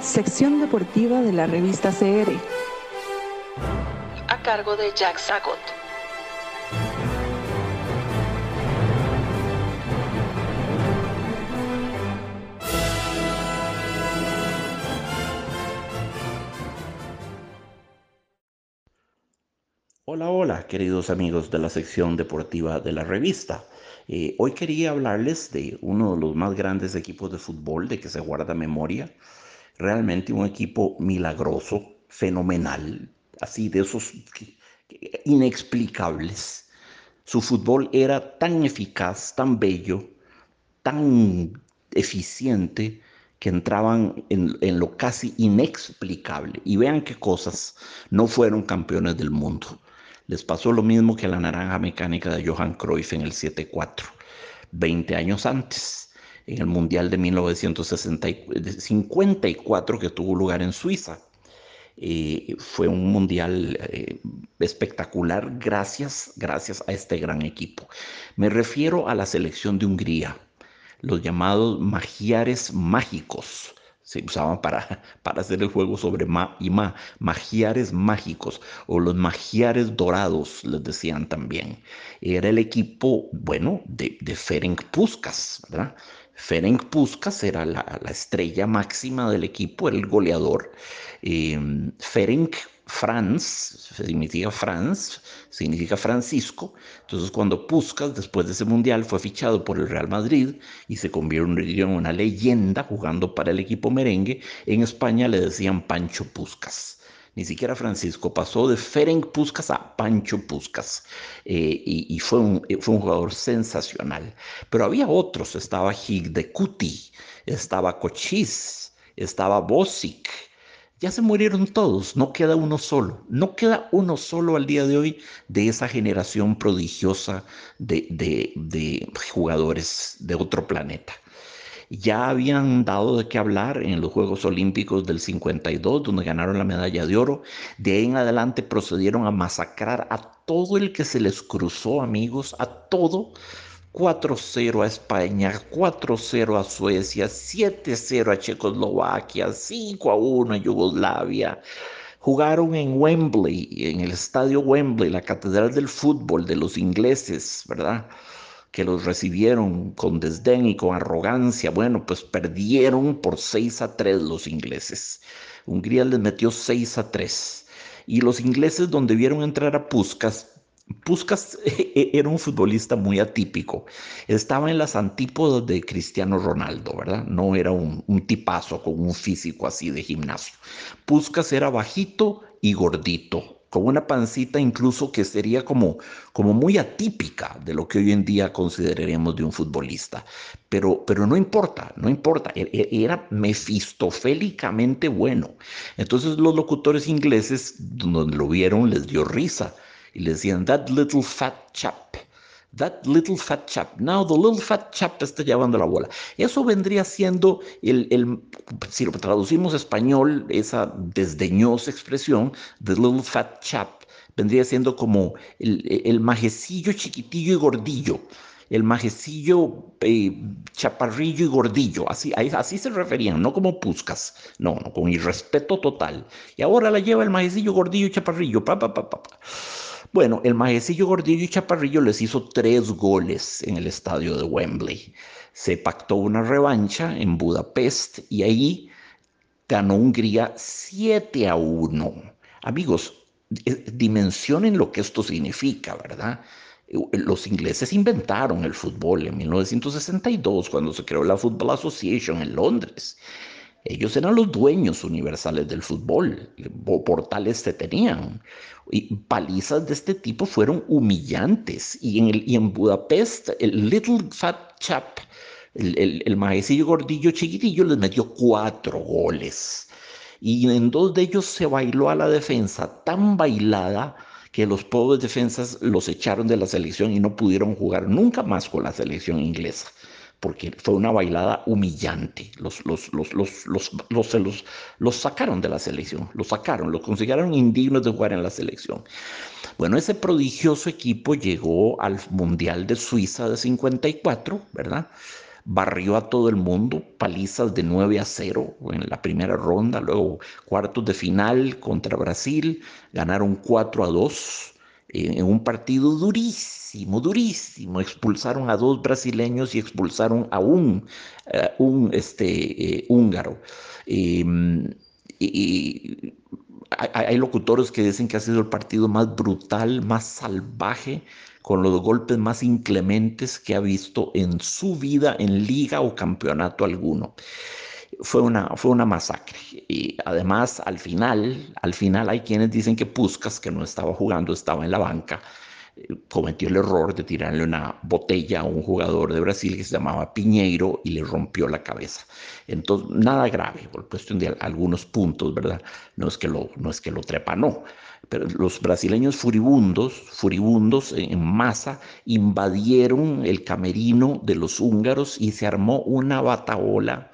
Sección deportiva de la revista CR. A cargo de Jack Sagot. Hola, hola, queridos amigos de la sección deportiva de la revista. Eh, hoy quería hablarles de uno de los más grandes equipos de fútbol de que se guarda memoria. Realmente un equipo milagroso, fenomenal, así de esos inexplicables. Su fútbol era tan eficaz, tan bello, tan eficiente que entraban en, en, lo casi inexplicable. Y vean qué cosas, no fueron campeones del mundo. Les pasó lo mismo que a la naranja mecánica de Johan Cruyff en el 7-4, 20 años antes, en el Mundial de 1954 que tuvo lugar en Suiza. Eh, fue un mundial eh, espectacular gracias, gracias a este gran equipo. Me refiero a la selección de Hungría, los llamados magiares mágicos se usaban para, para hacer el juego sobre ma y ma, magiares mágicos o los magiares dorados, les decían también. Era el equipo, bueno, de, de Ferenc Puskas, ¿verdad? Ferenc Puskas era la, la, estrella máxima del equipo, el goleador. Eh, Ferenc Franz, significa Franz, significa Francisco. Entonces cuando Puskas, después de ese mundial, fue fichado por el Real Madrid y se convirtió en una leyenda jugando para el equipo merengue, en España le decían Pancho Puskas. Ni siquiera Francisco pasó de Ferenc Puskas a Pancho Puskas eh, y, y fue, un, jugador sensacional. Pero había otros, estaba Higdekuti, estaba Cochis, estaba Bosic, ya se murieron todos, no queda uno solo, no queda uno solo al día de hoy de esa generación prodigiosa de, de, de jugadores de otro planeta. Ya habían dado de qué hablar en los Juegos Olímpicos del 52, donde ganaron la medalla de oro. De ahí en adelante procedieron a masacrar a todo el que se les cruzó, amigos, a todo 4-0 a España, 4-0 a Suecia, 7-0 a Checoslovaquia, 5-1 a Yugoslavia. Jugaron en Wembley, en el estadio Wembley, la catedral del fútbol de los ingleses, ¿verdad? Que los recibieron con desdén y con arrogancia. Bueno, pues perdieron por 6 a 3 los ingleses. Hungría les metió 6 a 3. Y los ingleses, donde vieron entrar a Puskas, Puskas era un futbolista muy atípico. Estaba en las antípodas de Cristiano Ronaldo, ¿verdad? No era un, tipazo con un físico así de gimnasio. Puskas era bajito y gordito, con una pancita incluso que sería como, como muy atípica de lo que hoy en día consideraríamos de un futbolista. Pero, pero no importa, no importa. E, e, era mefistofélicamente bueno. Entonces los locutores ingleses, donde lo vieron, les dio risa y le decían, that little fat chap, that little fat chap, now the little fat chap está llevando la bola. Eso vendría siendo, el, si lo traducimos español, esa desdeñosa expresión, the little fat chap, vendría siendo como el, el majecillo chiquitillo y gordillo el majecillo eh, chaparrillo y gordillo, así, así se referían, no como puscas, no, no, con irrespeto total. Y ahora la lleva el majecillo gordillo y chaparrillo, pa, pa, pa, pa. Bueno, el majecillo Gordillo y Chaparrillo les hizo tres goles en el estadio de Wembley. Se pactó una revancha en Budapest y ahí ganó Hungría 7 a 1. Amigos, eh, dimensionen lo que esto significa, ¿verdad? Los ingleses inventaron el fútbol en 1962 cuando se creó la Football Association en Londres. Ellos eran los dueños universales del fútbol, portales se tenían. Y palizas de este tipo fueron humillantes. Y en, Budapest, el Little Fat Chap, el, el, el gordillo chiquitillo, les metió cuatro goles. Y en dos de ellos se bailó a la defensa tan bailada que los pobres defensas los echaron de la selección y no pudieron jugar nunca más con la selección inglesa porque fue una bailada humillante. Los, los, los, los, los, los, los, los sacaron de la selección, los sacaron, los consideraron indignos de jugar en la selección. Bueno, ese prodigioso equipo llegó al Mundial de Suiza de 54, ¿verdad? barrió a todo el mundo, palizas de 9 a 0 en la primera ronda, luego cuartos de final contra Brasil, ganaron 4 a 2 en un partido durísimo, durísimo. Expulsaron a dos brasileños y expulsaron a un, un este, eh, húngaro. Em, hay locutores que dicen que ha sido el partido más brutal, más salvaje, con los golpes más inclementes que ha visto en su vida en liga o campeonato alguno fue una, fue una masacre. Y además, al final, al final hay quienes dicen que Puskas, que no estaba jugando, estaba en la banca, eh, cometió el error de tirarle una botella a un jugador de Brasil que se llamaba Piñeiro y le rompió la cabeza. Entonces, nada grave, por cuestión de algunos puntos, ¿verdad? No es que lo, no es que lo trepa, no. Pero los brasileños furibundos, furibundos en masa, invadieron el camerino de los húngaros y se armó una bataola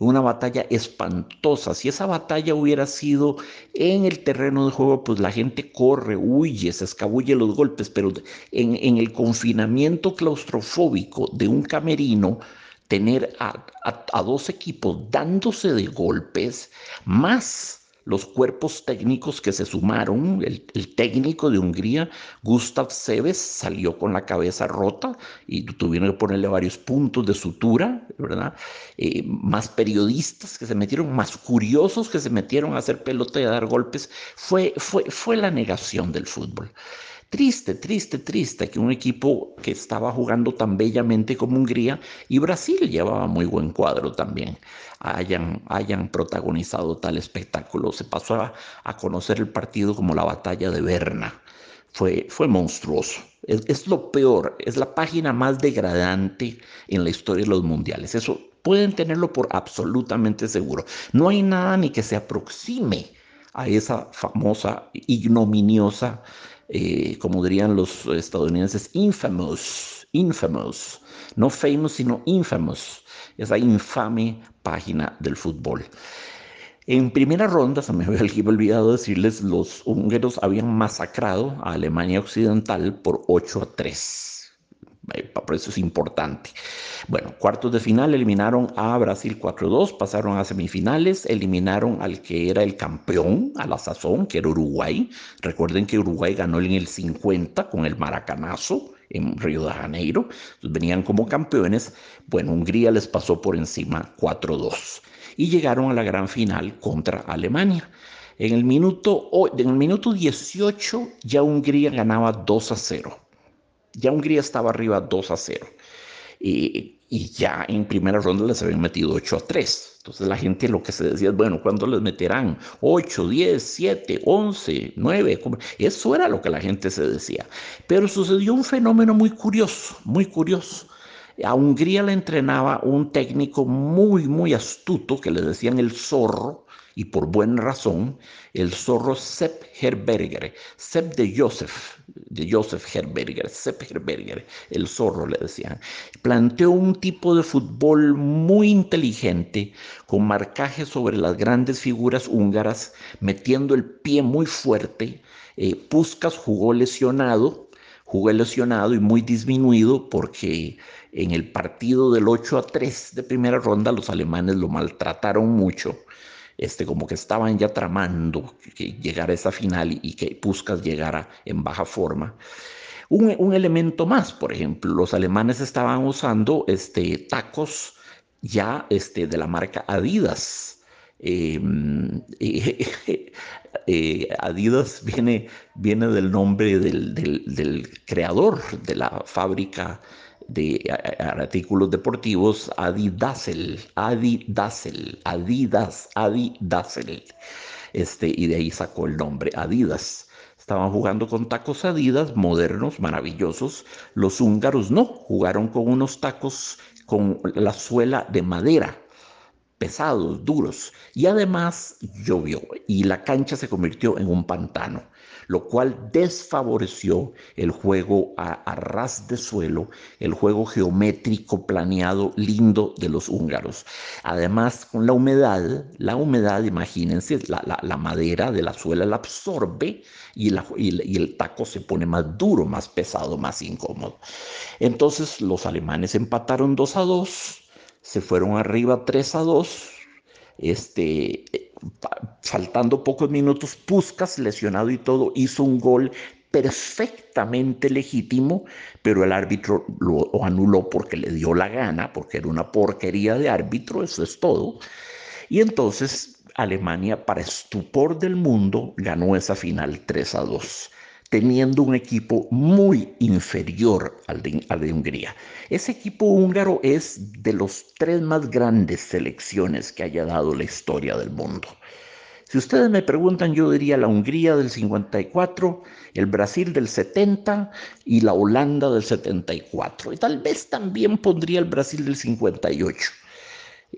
una batalla espantosa. Si esa batalla hubiera sido en el terreno de juego, pues la gente corre, huye, se escabulle los golpes, pero en, en el confinamiento claustrofóbico de un camerino, tener a, a dos equipos dándose de golpes, más los cuerpos técnicos que se sumaron. El, técnico de Hungría, Gustav Seves, salió con la cabeza rota y tuvieron que ponerle varios puntos de sutura, ¿verdad? Eh, más periodistas que se metieron, más curiosos que se metieron a hacer pelota y a dar golpes. Fue, fue, fue la negación del fútbol. Triste, triste, triste que un equipo que estaba jugando tan bellamente como Hungría y Brasil llevaba muy buen cuadro también, hayan, hayan protagonizado tal espectáculo. Se pasó a, conocer el partido como la batalla de Berna. Fue, fue monstruoso. Es, es lo peor, es la página más degradante en la historia de los mundiales. Eso pueden tenerlo por absolutamente seguro. No hay nada ni que se aproxime a esa famosa, ignominiosa eh, como dirían los estadounidenses, infamous, infamous, no famous, sino infamous, esa infame página del fútbol. En primera ronda, se me había olvidado decirles, los húngaros habían masacrado a Alemania Occidental por 8 a 3. Eh, por eso es importante. Bueno, cuartos de final eliminaron a Brasil 4-2, pasaron a semifinales, eliminaron al que era el campeón a la sazón, que era Uruguay. Recuerden que Uruguay ganó en el 50 con el Maracanazo en Río de Janeiro. Venían como campeones. Bueno, Hungría les pasó por encima 4-2 y llegaron a la gran final contra Alemania. En el minuto, en el minuto 18 ya Hungría ganaba 2 a 0 ya Hungría estaba arriba 2 a 0. Y, ya en primera ronda les habían metido 8 a 3. Entonces la gente lo que se decía es, bueno, ¿cuándo les meterán? 8, 10, 7, 11, 9. Eso era lo que la gente se decía. Pero sucedió un fenómeno muy curioso, muy curioso. A Hungría le entrenaba un técnico muy, muy astuto que le decían el zorro, y por buena razón, el zorro Sepp Herberger, Sepp de Joseph, de Joseph Herberger, Sepp Herberger, el zorro le decían, planteó un tipo de fútbol muy inteligente, con marcaje sobre las grandes figuras húngaras, metiendo el pie muy fuerte. Eh, Puskas jugó lesionado, jugó lesionado y muy disminuido porque en el partido del 8 a 3 de primera ronda los alemanes lo maltrataron mucho este, como que estaban ya tramando que llegara a esa final y, que Puskas llegara en baja forma. Un, elemento más, por ejemplo, los alemanes estaban usando este, tacos ya este, de la marca Adidas. Em, eh, Adidas viene, viene del nombre del, del creador de la fábrica de artículos deportivos Adidasel, Adidasel, Adidas, Adidasel. Este, y de ahí sacó el nombre Adidas. Estaban jugando con tacos Adidas modernos, maravillosos. Los húngaros no, jugaron con unos tacos con la suela de madera, pesados, duros. Y además llovió y la cancha se convirtió en un pantano lo cual desfavoreció el juego a, ras de suelo, el juego geométrico planeado lindo de los húngaros. Además, con la humedad, la humedad, imagínense, la, madera de la suela la absorbe y, y el taco se pone más duro, más pesado, más incómodo. Entonces los alemanes empataron 2 a 2 se fueron arriba 3 a 2. Este, faltando pocos minutos, Puskas, lesionado y todo, hizo un gol perfectamente legítimo, pero el árbitro lo anuló porque le dio la gana, porque era una porquería de árbitro, eso es todo. Y entonces Alemania, para estupor del mundo, ganó esa final 3 a 2 teniendo un equipo muy inferior al de, Hungría. Ese equipo húngaro es de los tres más grandes selecciones que haya dado la historia del mundo. Si ustedes me preguntan, yo diría la Hungría del 54, el Brasil del 70 y la Holanda del 74. Y tal vez también pondría el Brasil del 58.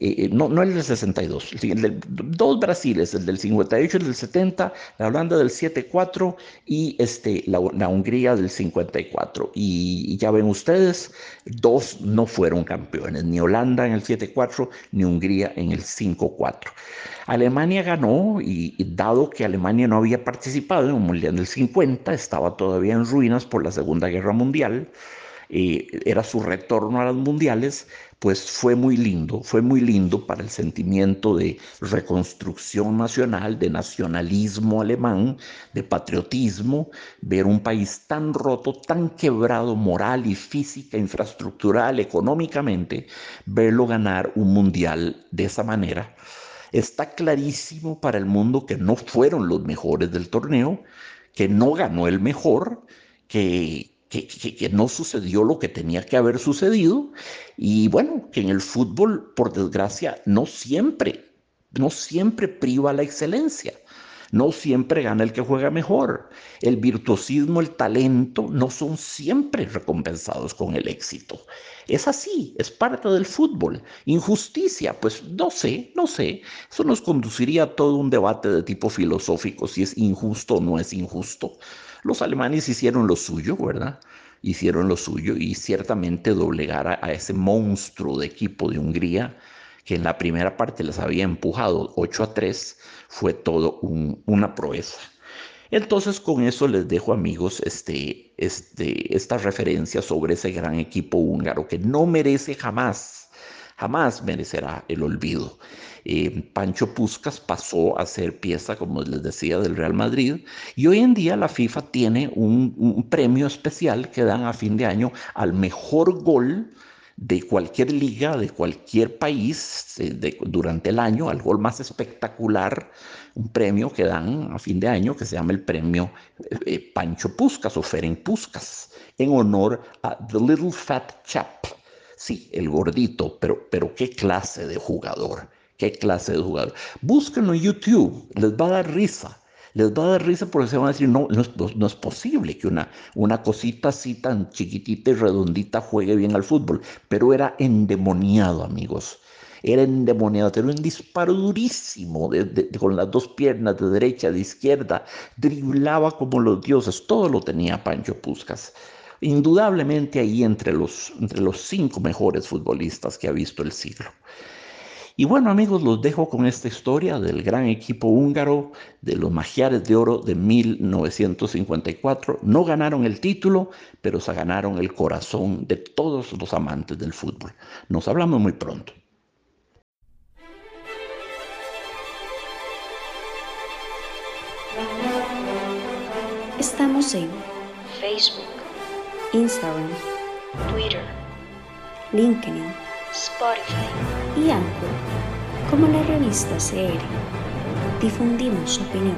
Eh, eh, no, no el del 62, el dos Brasiles, el del 58 y el del 70, la Holanda del 74 y este, la, Hungría del 54. Y, ya ven ustedes, dos no fueron campeones, ni Holanda en el 74, ni Hungría en el 54. Alemania ganó y, dado que Alemania no había participado en el Mundial del 50, estaba todavía en ruinas por la Segunda Guerra Mundial, eh, era su retorno a los mundiales, pues fue muy lindo, fue muy lindo para el sentimiento de reconstrucción nacional, de nacionalismo alemán, de patriotismo, ver un país tan roto, tan quebrado moral y física, infraestructural, económicamente, verlo ganar un mundial de esa manera. Está clarísimo para el mundo que no fueron los mejores del torneo, que no ganó el mejor, que, que, no sucedió lo que tenía que haber sucedido y bueno, que en el fútbol, por desgracia, no siempre, no siempre priva la excelencia. No siempre gana el que juega mejor. El virtuosismo, el talento no son siempre recompensados con el éxito. Es así, es parte del fútbol. Injusticia, pues no sé, no sé. Eso nos conduciría a todo un debate de tipo filosófico, si es injusto o no es injusto. Los alemanes hicieron lo suyo, ¿verdad? Hicieron lo suyo y ciertamente doblegar a, ese monstruo de equipo de Hungría que en la primera parte les había empujado 8 a 3, fue todo una proeza. Entonces con eso les dejo amigos este, este, esta referencia sobre ese gran equipo húngaro que no merece jamás, jamás merecerá el olvido. Eh, Pancho Puscas pasó a ser pieza, como les decía, del Real Madrid y hoy en día la FIFA tiene un, premio especial que dan a fin de año al mejor gol de cualquier liga, de cualquier país eh, durante el año, al gol más espectacular, un premio que dan a fin de año que se llama el premio eh, Pancho Puscas o Ferenc Puscas, en honor a The Little Fat Chap. Sí, el gordito, pero, pero qué clase de jugador. ¿Qué clase de jugador? Búsquenlo en YouTube, les va a dar risa. Les va a dar risa porque se van a decir, no, no, es, posible que una, una cosita así tan chiquitita y redondita juegue bien al fútbol. Pero era endemoniado, amigos. Era endemoniado, tenía un disparo durísimo con las dos piernas de derecha, de izquierda, driblaba como los dioses, todo lo tenía Pancho Puscas. Indudablemente ahí entre los, entre los cinco mejores futbolistas que ha visto el siglo. Y bueno amigos, los dejo con esta historia del gran equipo húngaro de los Magiares de Oro de 1954. No ganaron el título, pero se ganaron el corazón de todos los amantes del fútbol. Nos hablamos muy pronto. Estamos en Facebook, Instagram, Twitter, LinkedIn, Spotify y Anchor, como la revista CR. Difundimos opinión.